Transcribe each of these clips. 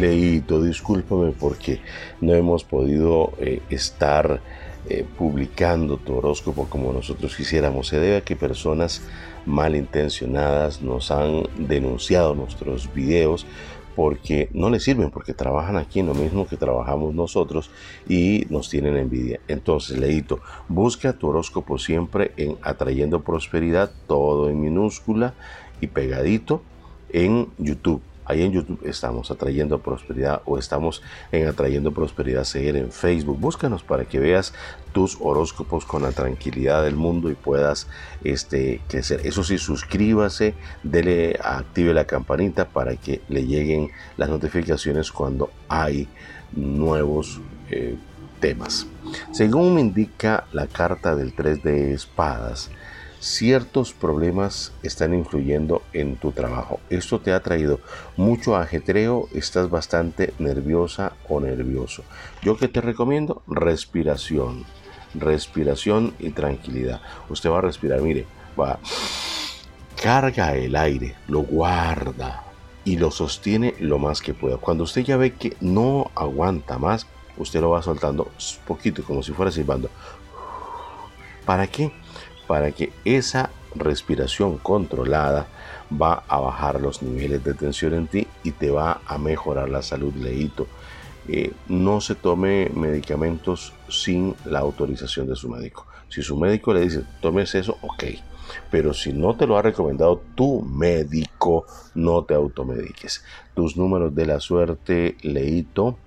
Leíto, discúlpame porque no hemos podido eh, estar eh, publicando tu horóscopo como nosotros quisiéramos. Se debe a que personas malintencionadas nos han denunciado nuestros videos porque no les sirven, porque trabajan aquí en lo mismo que trabajamos nosotros y nos tienen envidia. Entonces, Leito, busca tu horóscopo siempre en Atrayendo Prosperidad, todo en minúscula y pegadito en YouTube. Ahí en YouTube estamos atrayendo prosperidad o estamos en atrayendo prosperidad seguir en Facebook. Búscanos para que veas tus horóscopos con la tranquilidad del mundo y puedas este, crecer. Eso sí, suscríbase, dele, active la campanita para que le lleguen las notificaciones cuando hay nuevos eh, temas. Según me indica la carta del 3 de espadas, ciertos problemas están influyendo en tu trabajo. Esto te ha traído mucho ajetreo, estás bastante nerviosa o nervioso. Yo que te recomiendo respiración, respiración y tranquilidad. Usted va a respirar, mire, va carga el aire, lo guarda y lo sostiene lo más que pueda. Cuando usted ya ve que no aguanta más, usted lo va soltando poquito, como si fuera silbando. ¿Para qué? Para que esa respiración controlada va a bajar los niveles de tensión en ti y te va a mejorar la salud, leíto. Eh, no se tome medicamentos sin la autorización de su médico. Si su médico le dice, tomes eso, ok. Pero si no te lo ha recomendado tu médico, no te automediques. Tus números de la suerte, leíto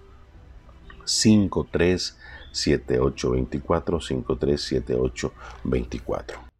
53 7824 537824.